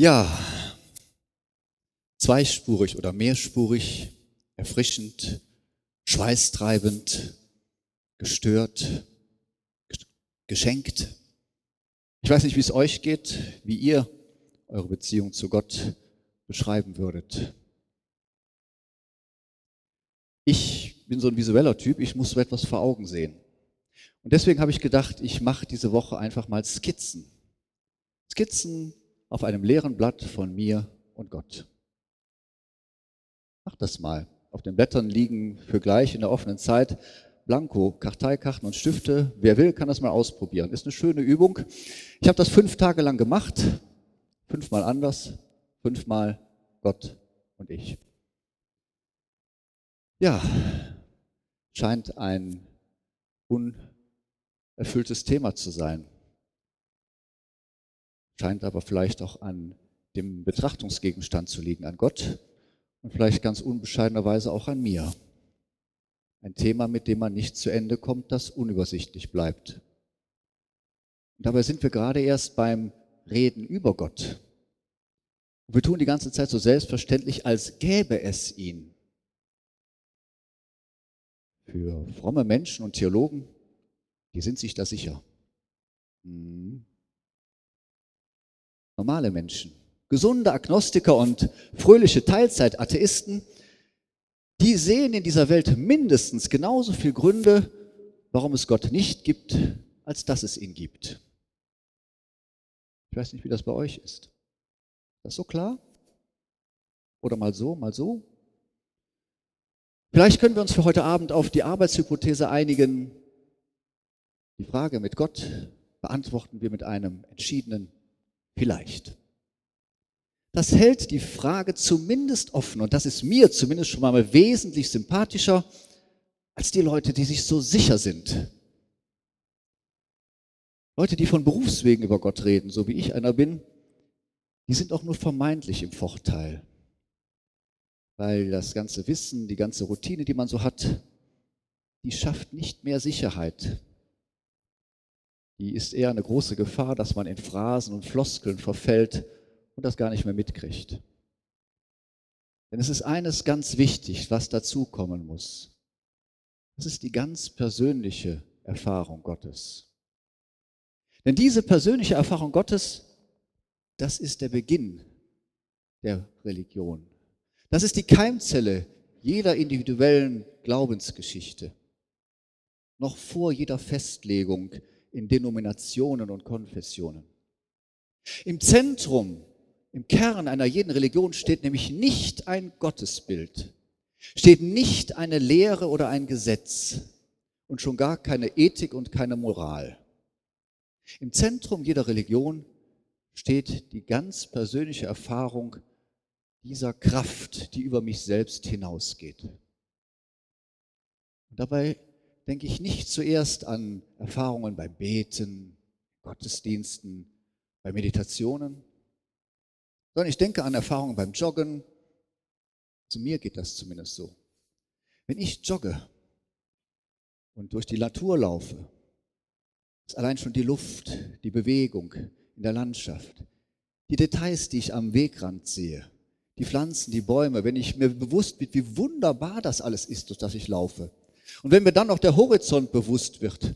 Ja, zweispurig oder mehrspurig, erfrischend, schweißtreibend, gestört, geschenkt. Ich weiß nicht, wie es euch geht, wie ihr eure Beziehung zu Gott beschreiben würdet. Ich bin so ein visueller Typ, ich muss so etwas vor Augen sehen. Und deswegen habe ich gedacht, ich mache diese Woche einfach mal Skizzen. Skizzen auf einem leeren Blatt von mir und Gott. Mach das mal. Auf den Blättern liegen für gleich in der offenen Zeit Blanko, Karteikarten und Stifte. Wer will, kann das mal ausprobieren. Ist eine schöne Übung. Ich habe das fünf Tage lang gemacht. Fünfmal anders, fünfmal Gott und ich. Ja, scheint ein unerfülltes Thema zu sein. Scheint aber vielleicht auch an dem Betrachtungsgegenstand zu liegen, an Gott und vielleicht ganz unbescheidenerweise auch an mir. Ein Thema, mit dem man nicht zu Ende kommt, das unübersichtlich bleibt. Und dabei sind wir gerade erst beim Reden über Gott. Und wir tun die ganze Zeit so selbstverständlich, als gäbe es ihn. Für fromme Menschen und Theologen, die sind sich da sicher. Hm. Normale Menschen, gesunde Agnostiker und fröhliche Teilzeit-Atheisten, die sehen in dieser Welt mindestens genauso viele Gründe, warum es Gott nicht gibt, als dass es ihn gibt. Ich weiß nicht, wie das bei euch ist. Ist das so klar? Oder mal so, mal so? Vielleicht können wir uns für heute Abend auf die Arbeitshypothese einigen. Die Frage mit Gott beantworten wir mit einem entschiedenen Vielleicht. Das hält die Frage zumindest offen und das ist mir zumindest schon mal wesentlich sympathischer als die Leute, die sich so sicher sind. Leute, die von Berufswegen über Gott reden, so wie ich einer bin, die sind auch nur vermeintlich im Vorteil. Weil das ganze Wissen, die ganze Routine, die man so hat, die schafft nicht mehr Sicherheit. Die ist eher eine große Gefahr, dass man in Phrasen und Floskeln verfällt und das gar nicht mehr mitkriegt. Denn es ist eines ganz wichtig, was dazukommen muss. Das ist die ganz persönliche Erfahrung Gottes. Denn diese persönliche Erfahrung Gottes, das ist der Beginn der Religion. Das ist die Keimzelle jeder individuellen Glaubensgeschichte. Noch vor jeder Festlegung in Denominationen und Konfessionen. Im Zentrum im Kern einer jeden Religion steht nämlich nicht ein Gottesbild, steht nicht eine Lehre oder ein Gesetz und schon gar keine Ethik und keine Moral. Im Zentrum jeder Religion steht die ganz persönliche Erfahrung dieser Kraft, die über mich selbst hinausgeht. Und dabei denke ich nicht zuerst an Erfahrungen beim Beten, Gottesdiensten, bei Meditationen, sondern ich denke an Erfahrungen beim Joggen. Zu mir geht das zumindest so. Wenn ich jogge und durch die Natur laufe, ist allein schon die Luft, die Bewegung in der Landschaft, die Details, die ich am Wegrand sehe, die Pflanzen, die Bäume, wenn ich mir bewusst bin, wie wunderbar das alles ist, durch das ich laufe. Und wenn mir dann noch der Horizont bewusst wird,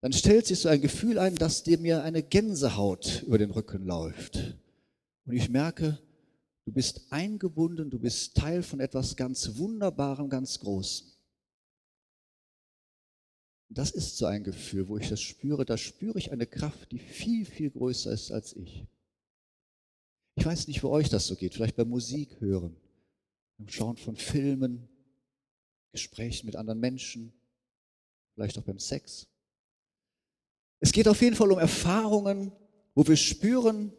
dann stellt sich so ein Gefühl ein, dass dir mir eine Gänsehaut über den Rücken läuft. Und ich merke, du bist eingebunden, du bist Teil von etwas ganz Wunderbarem, ganz Großem. Das ist so ein Gefühl, wo ich das spüre, da spüre ich eine Kraft, die viel, viel größer ist als ich. Ich weiß nicht, wo euch das so geht, vielleicht beim Musik hören, beim Schauen von Filmen, Gesprächen mit anderen Menschen, vielleicht auch beim Sex. Es geht auf jeden Fall um Erfahrungen, wo wir spüren,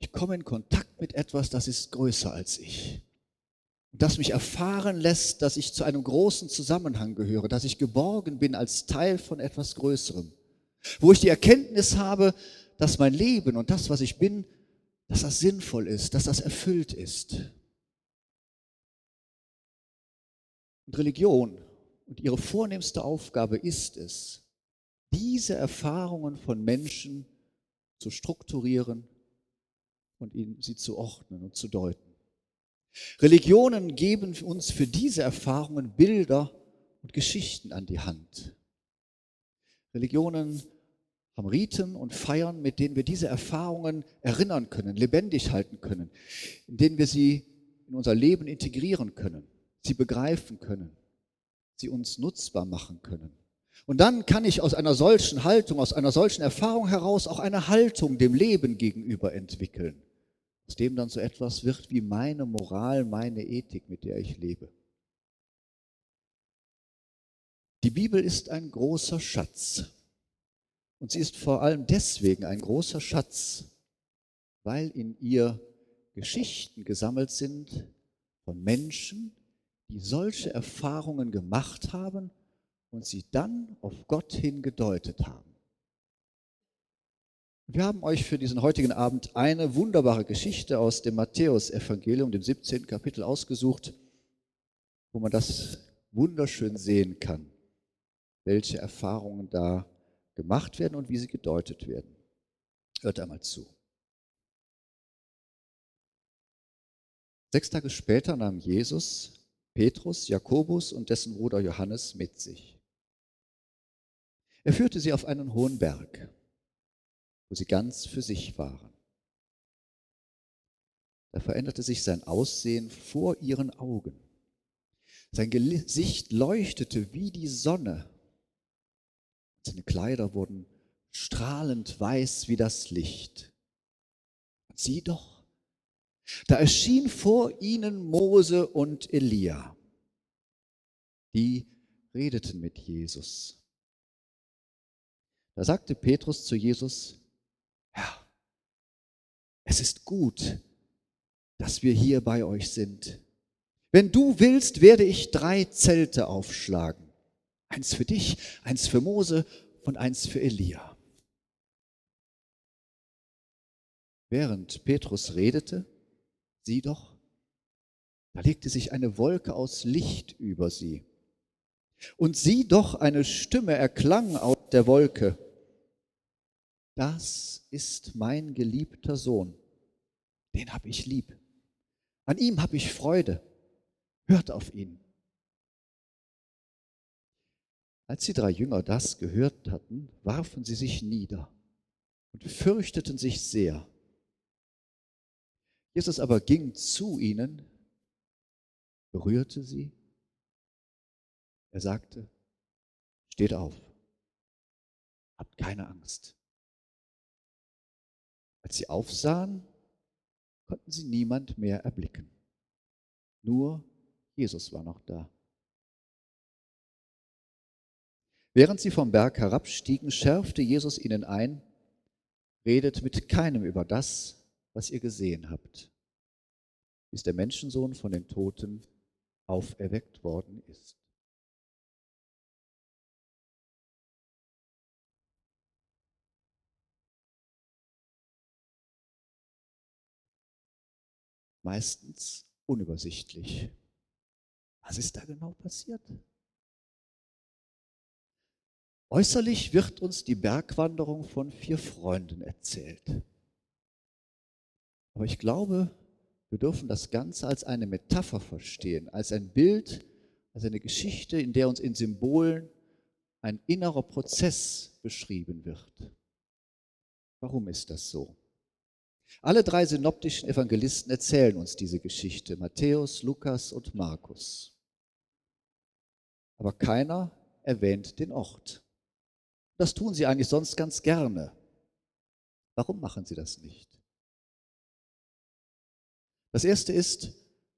ich komme in Kontakt mit etwas, das ist größer als ich. Und das mich erfahren lässt, dass ich zu einem großen Zusammenhang gehöre, dass ich geborgen bin als Teil von etwas Größerem. Wo ich die Erkenntnis habe, dass mein Leben und das, was ich bin, dass das sinnvoll ist, dass das erfüllt ist. Und Religion und ihre vornehmste Aufgabe ist es, diese Erfahrungen von Menschen zu strukturieren und ihnen, sie zu ordnen und zu deuten. Religionen geben uns für diese Erfahrungen Bilder und Geschichten an die Hand. Religionen haben Riten und Feiern, mit denen wir diese Erfahrungen erinnern können, lebendig halten können, in denen wir sie in unser Leben integrieren können, sie begreifen können, sie uns nutzbar machen können. Und dann kann ich aus einer solchen Haltung, aus einer solchen Erfahrung heraus auch eine Haltung dem Leben gegenüber entwickeln aus dem dann so etwas wird wie meine Moral, meine Ethik, mit der ich lebe. Die Bibel ist ein großer Schatz. Und sie ist vor allem deswegen ein großer Schatz, weil in ihr Geschichten gesammelt sind von Menschen, die solche Erfahrungen gemacht haben und sie dann auf Gott hin gedeutet haben. Wir haben euch für diesen heutigen Abend eine wunderbare Geschichte aus dem Matthäusevangelium, dem 17. Kapitel, ausgesucht, wo man das wunderschön sehen kann, welche Erfahrungen da gemacht werden und wie sie gedeutet werden. Hört einmal zu. Sechs Tage später nahm Jesus Petrus, Jakobus und dessen Bruder Johannes mit sich. Er führte sie auf einen hohen Berg wo sie ganz für sich waren. Da veränderte sich sein Aussehen vor ihren Augen. Sein Gesicht leuchtete wie die Sonne. Seine Kleider wurden strahlend weiß wie das Licht. Sieh doch, da erschien vor ihnen Mose und Elia. Die redeten mit Jesus. Da sagte Petrus zu Jesus, Herr, es ist gut, dass wir hier bei euch sind. Wenn du willst, werde ich drei Zelte aufschlagen. Eins für dich, eins für Mose und eins für Elia. Während Petrus redete, sieh doch, da legte sich eine Wolke aus Licht über sie. Und sieh doch, eine Stimme erklang aus der Wolke das ist mein geliebter Sohn, den habe ich lieb. An ihm habe ich Freude. Hört auf ihn. Als die drei Jünger das gehört hatten, warfen sie sich nieder und fürchteten sich sehr. Jesus aber ging zu ihnen, berührte sie. Er sagte, steht auf, habt keine Angst. Als sie aufsahen, konnten sie niemand mehr erblicken. Nur Jesus war noch da. Während sie vom Berg herabstiegen, schärfte Jesus ihnen ein, redet mit keinem über das, was ihr gesehen habt, bis der Menschensohn von den Toten auferweckt worden ist. meistens unübersichtlich. Was ist da genau passiert? Äußerlich wird uns die Bergwanderung von vier Freunden erzählt. Aber ich glaube, wir dürfen das Ganze als eine Metapher verstehen, als ein Bild, als eine Geschichte, in der uns in Symbolen ein innerer Prozess beschrieben wird. Warum ist das so? Alle drei synoptischen Evangelisten erzählen uns diese Geschichte, Matthäus, Lukas und Markus. Aber keiner erwähnt den Ort. Das tun sie eigentlich sonst ganz gerne. Warum machen sie das nicht? Das Erste ist,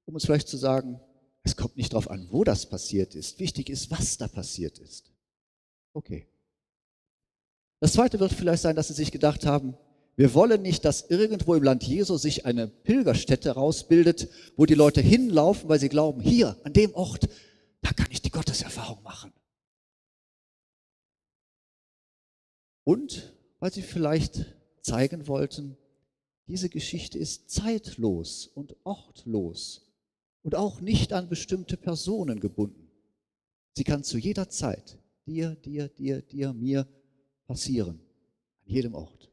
um uns vielleicht zu sagen, es kommt nicht darauf an, wo das passiert ist. Wichtig ist, was da passiert ist. Okay. Das Zweite wird vielleicht sein, dass sie sich gedacht haben, wir wollen nicht, dass irgendwo im Land Jesu sich eine Pilgerstätte rausbildet, wo die Leute hinlaufen, weil sie glauben, hier, an dem Ort, da kann ich die Gotteserfahrung machen. Und weil sie vielleicht zeigen wollten, diese Geschichte ist zeitlos und ortlos und auch nicht an bestimmte Personen gebunden. Sie kann zu jeder Zeit dir, dir, dir, dir, mir passieren, an jedem Ort.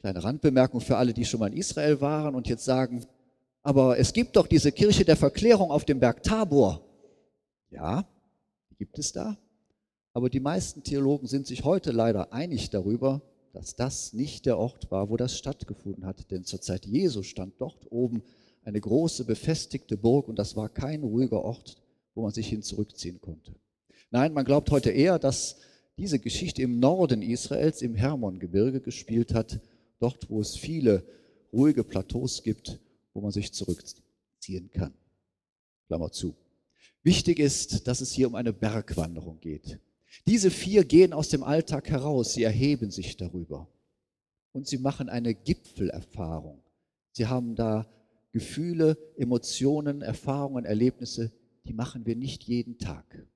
Kleine Randbemerkung für alle, die schon mal in Israel waren und jetzt sagen, aber es gibt doch diese Kirche der Verklärung auf dem Berg Tabor. Ja, gibt es da. Aber die meisten Theologen sind sich heute leider einig darüber, dass das nicht der Ort war, wo das stattgefunden hat. Denn zur Zeit Jesu stand dort oben eine große befestigte Burg und das war kein ruhiger Ort, wo man sich hin zurückziehen konnte. Nein, man glaubt heute eher, dass diese Geschichte im Norden Israels, im Hermongebirge gespielt hat, dort, wo es viele ruhige Plateaus gibt, wo man sich zurückziehen kann. Klammer zu. Wichtig ist, dass es hier um eine Bergwanderung geht. Diese vier gehen aus dem Alltag heraus, sie erheben sich darüber und sie machen eine Gipfelerfahrung. Sie haben da Gefühle, Emotionen, Erfahrungen, Erlebnisse, die machen wir nicht jeden Tag.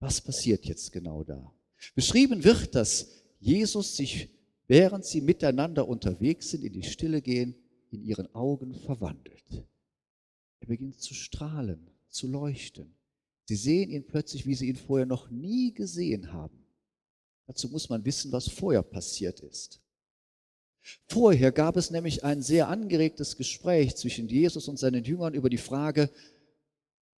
Was passiert jetzt genau da? Beschrieben wird, dass Jesus sich, während sie miteinander unterwegs sind, in die Stille gehen, in ihren Augen verwandelt. Er beginnt zu strahlen, zu leuchten. Sie sehen ihn plötzlich, wie sie ihn vorher noch nie gesehen haben. Dazu muss man wissen, was vorher passiert ist. Vorher gab es nämlich ein sehr angeregtes Gespräch zwischen Jesus und seinen Jüngern über die Frage,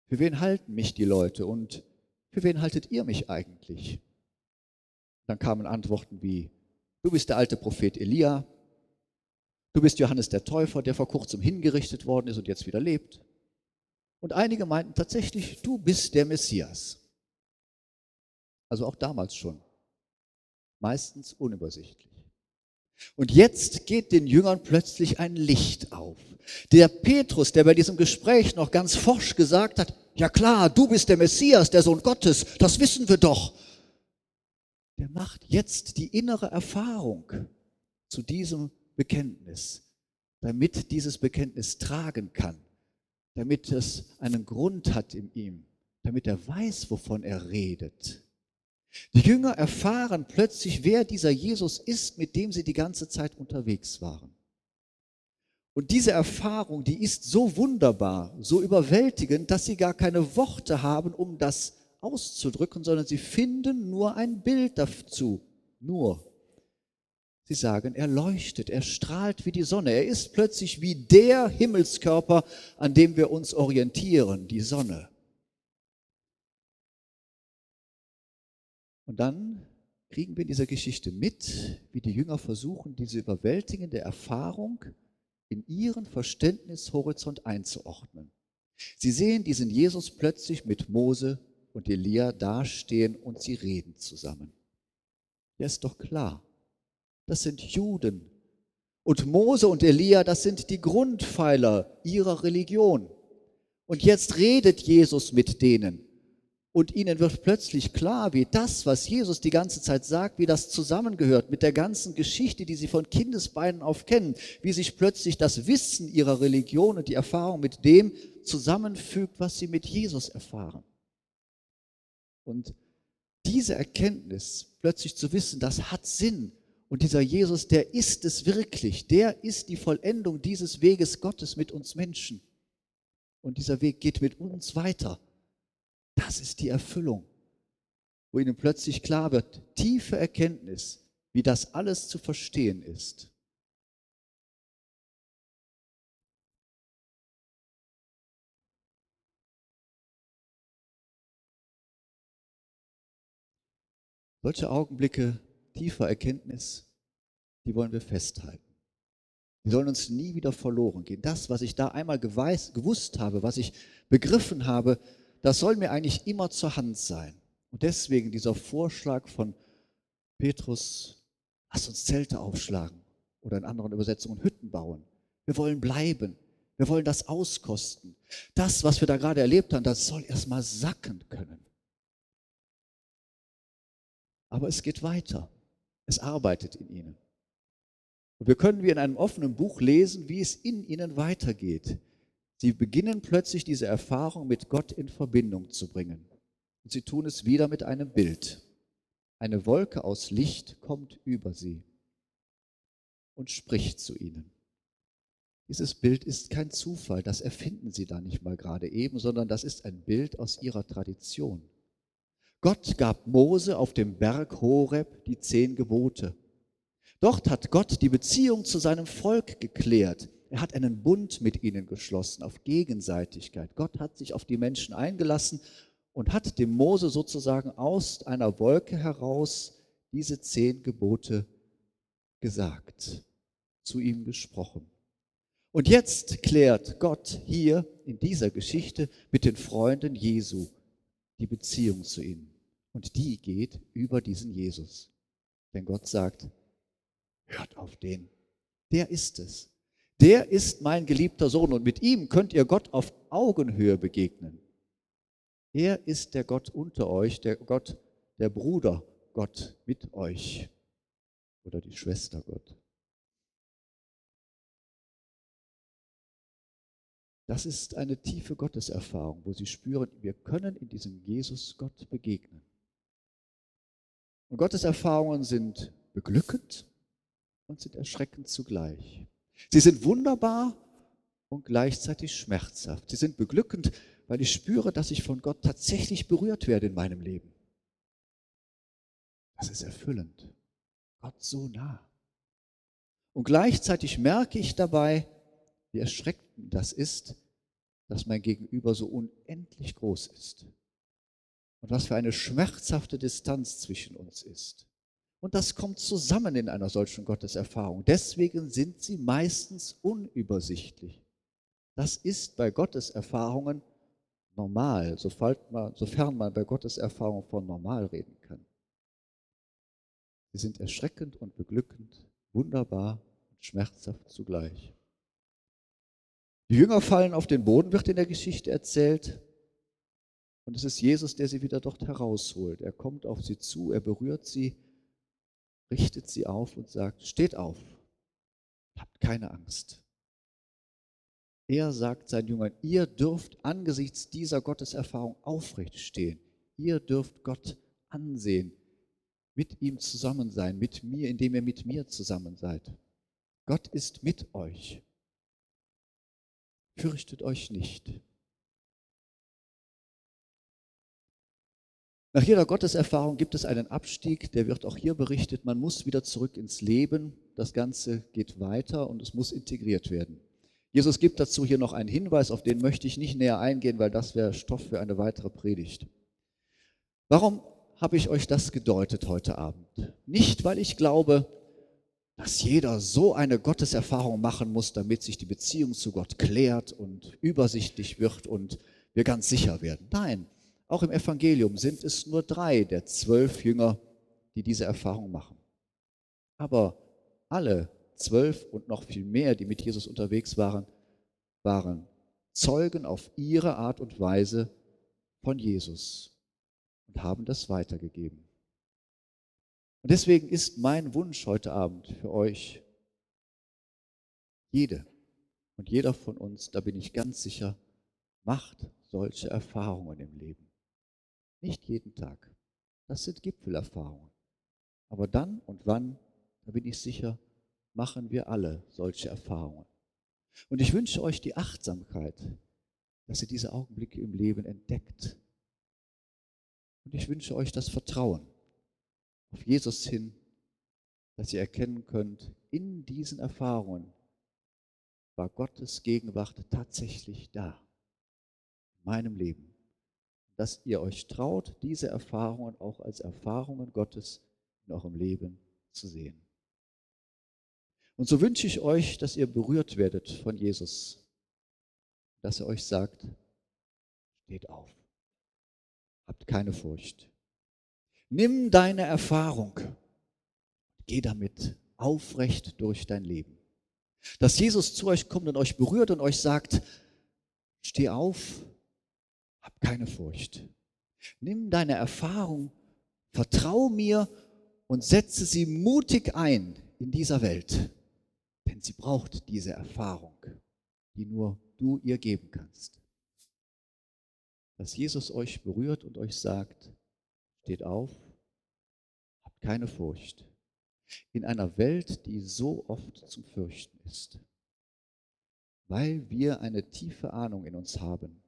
für wen halten mich die Leute und für wen haltet ihr mich eigentlich? Dann kamen Antworten wie, du bist der alte Prophet Elia, du bist Johannes der Täufer, der vor kurzem hingerichtet worden ist und jetzt wieder lebt. Und einige meinten tatsächlich, du bist der Messias. Also auch damals schon. Meistens unübersichtlich. Und jetzt geht den Jüngern plötzlich ein Licht auf. Der Petrus, der bei diesem Gespräch noch ganz forsch gesagt hat, ja klar, du bist der Messias, der Sohn Gottes, das wissen wir doch. Der macht jetzt die innere Erfahrung zu diesem Bekenntnis, damit dieses Bekenntnis tragen kann damit es einen Grund hat in ihm, damit er weiß, wovon er redet. Die Jünger erfahren plötzlich, wer dieser Jesus ist, mit dem sie die ganze Zeit unterwegs waren. Und diese Erfahrung, die ist so wunderbar, so überwältigend, dass sie gar keine Worte haben, um das auszudrücken, sondern sie finden nur ein Bild dazu. Nur. Sie sagen, er leuchtet, er strahlt wie die Sonne. Er ist plötzlich wie der Himmelskörper, an dem wir uns orientieren, die Sonne. Und dann kriegen wir in dieser Geschichte mit, wie die Jünger versuchen, diese überwältigende Erfahrung in ihren Verständnishorizont einzuordnen. Sie sehen diesen Jesus plötzlich mit Mose und Elia dastehen und sie reden zusammen. Ja, ist doch klar das sind Juden. Und Mose und Elia, das sind die Grundpfeiler ihrer Religion. Und jetzt redet Jesus mit denen. Und ihnen wird plötzlich klar, wie das, was Jesus die ganze Zeit sagt, wie das zusammengehört mit der ganzen Geschichte, die sie von Kindesbeinen auf kennen, wie sich plötzlich das Wissen ihrer Religion und die Erfahrung mit dem zusammenfügt, was sie mit Jesus erfahren. Und diese Erkenntnis, plötzlich zu wissen, das hat Sinn, und dieser Jesus, der ist es wirklich. Der ist die Vollendung dieses Weges Gottes mit uns Menschen. Und dieser Weg geht mit uns weiter. Das ist die Erfüllung, wo ihnen plötzlich klar wird, tiefe Erkenntnis, wie das alles zu verstehen ist. Solche Augenblicke tiefer Erkenntnis, die wollen wir festhalten. Die sollen uns nie wieder verloren gehen. Das, was ich da einmal geweiß, gewusst habe, was ich begriffen habe, das soll mir eigentlich immer zur Hand sein. Und deswegen dieser Vorschlag von Petrus, lass uns Zelte aufschlagen oder in anderen Übersetzungen Hütten bauen. Wir wollen bleiben. Wir wollen das auskosten. Das, was wir da gerade erlebt haben, das soll erstmal sacken können. Aber es geht weiter. Es arbeitet in ihnen. Und wir können wie in einem offenen Buch lesen, wie es in ihnen weitergeht. Sie beginnen plötzlich diese Erfahrung mit Gott in Verbindung zu bringen. Und sie tun es wieder mit einem Bild. Eine Wolke aus Licht kommt über sie und spricht zu ihnen. Dieses Bild ist kein Zufall, das erfinden sie da nicht mal gerade eben, sondern das ist ein Bild aus ihrer Tradition. Gott gab Mose auf dem Berg Horeb die zehn Gebote. Dort hat Gott die Beziehung zu seinem Volk geklärt. Er hat einen Bund mit ihnen geschlossen auf Gegenseitigkeit. Gott hat sich auf die Menschen eingelassen und hat dem Mose sozusagen aus einer Wolke heraus diese zehn Gebote gesagt, zu ihm gesprochen. Und jetzt klärt Gott hier in dieser Geschichte mit den Freunden Jesu die Beziehung zu ihnen. Und die geht über diesen Jesus. Denn Gott sagt, hört auf den. Der ist es. Der ist mein geliebter Sohn und mit ihm könnt ihr Gott auf Augenhöhe begegnen. Er ist der Gott unter euch, der Gott, der Bruder Gott mit euch oder die Schwester Gott. Das ist eine tiefe Gotteserfahrung, wo sie spüren, wir können in diesem Jesus Gott begegnen. Und Gottes Erfahrungen sind beglückend und sind erschreckend zugleich. Sie sind wunderbar und gleichzeitig schmerzhaft. Sie sind beglückend, weil ich spüre, dass ich von Gott tatsächlich berührt werde in meinem Leben. Das ist erfüllend. Gott so nah. Und gleichzeitig merke ich dabei, wie erschreckend das ist, dass mein Gegenüber so unendlich groß ist. Und was für eine schmerzhafte Distanz zwischen uns ist. Und das kommt zusammen in einer solchen Gotteserfahrung. Deswegen sind sie meistens unübersichtlich. Das ist bei Gotteserfahrungen normal, sofern man bei Gotteserfahrung von normal reden kann. Sie sind erschreckend und beglückend, wunderbar und schmerzhaft zugleich. Die Jünger fallen auf den Boden, wird in der Geschichte erzählt. Und es ist Jesus, der sie wieder dort herausholt. Er kommt auf sie zu, er berührt sie, richtet sie auf und sagt, steht auf, habt keine Angst. Er sagt seinen Jüngern, ihr dürft angesichts dieser Gotteserfahrung aufrecht stehen. Ihr dürft Gott ansehen, mit ihm zusammen sein, mit mir, indem ihr mit mir zusammen seid. Gott ist mit euch fürchtet euch nicht. Nach jeder Gotteserfahrung gibt es einen Abstieg, der wird auch hier berichtet. Man muss wieder zurück ins Leben. Das Ganze geht weiter und es muss integriert werden. Jesus gibt dazu hier noch einen Hinweis, auf den möchte ich nicht näher eingehen, weil das wäre Stoff für eine weitere Predigt. Warum habe ich euch das gedeutet heute Abend? Nicht, weil ich glaube, dass jeder so eine Gotteserfahrung machen muss, damit sich die Beziehung zu Gott klärt und übersichtlich wird und wir ganz sicher werden. Nein, auch im Evangelium sind es nur drei der zwölf Jünger, die diese Erfahrung machen. Aber alle zwölf und noch viel mehr, die mit Jesus unterwegs waren, waren Zeugen auf ihre Art und Weise von Jesus und haben das weitergegeben. Und deswegen ist mein Wunsch heute Abend für euch, jede und jeder von uns, da bin ich ganz sicher, macht solche Erfahrungen im Leben. Nicht jeden Tag. Das sind Gipfelerfahrungen. Aber dann und wann, da bin ich sicher, machen wir alle solche Erfahrungen. Und ich wünsche euch die Achtsamkeit, dass ihr diese Augenblicke im Leben entdeckt. Und ich wünsche euch das Vertrauen, auf Jesus hin, dass ihr erkennen könnt, in diesen Erfahrungen war Gottes Gegenwart tatsächlich da, in meinem Leben. Dass ihr euch traut, diese Erfahrungen auch als Erfahrungen Gottes in eurem Leben zu sehen. Und so wünsche ich euch, dass ihr berührt werdet von Jesus, dass er euch sagt, steht auf, habt keine Furcht. Nimm deine Erfahrung, geh damit aufrecht durch dein Leben. Dass Jesus zu euch kommt und euch berührt und euch sagt, steh auf, hab keine Furcht. Nimm deine Erfahrung, vertrau mir und setze sie mutig ein in dieser Welt. Denn sie braucht diese Erfahrung, die nur du ihr geben kannst. Dass Jesus euch berührt und euch sagt, Steht auf, habt keine Furcht. In einer Welt, die so oft zum Fürchten ist. Weil wir eine tiefe Ahnung in uns haben,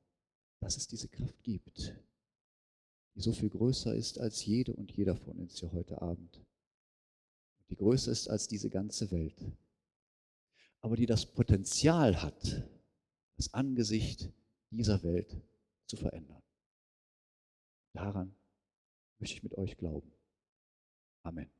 dass es diese Kraft gibt, die so viel größer ist als jede und jeder von uns hier heute Abend. die größer ist als diese ganze Welt, aber die das Potenzial hat, das Angesicht dieser Welt zu verändern. Daran möchte ich mit euch glauben. Amen.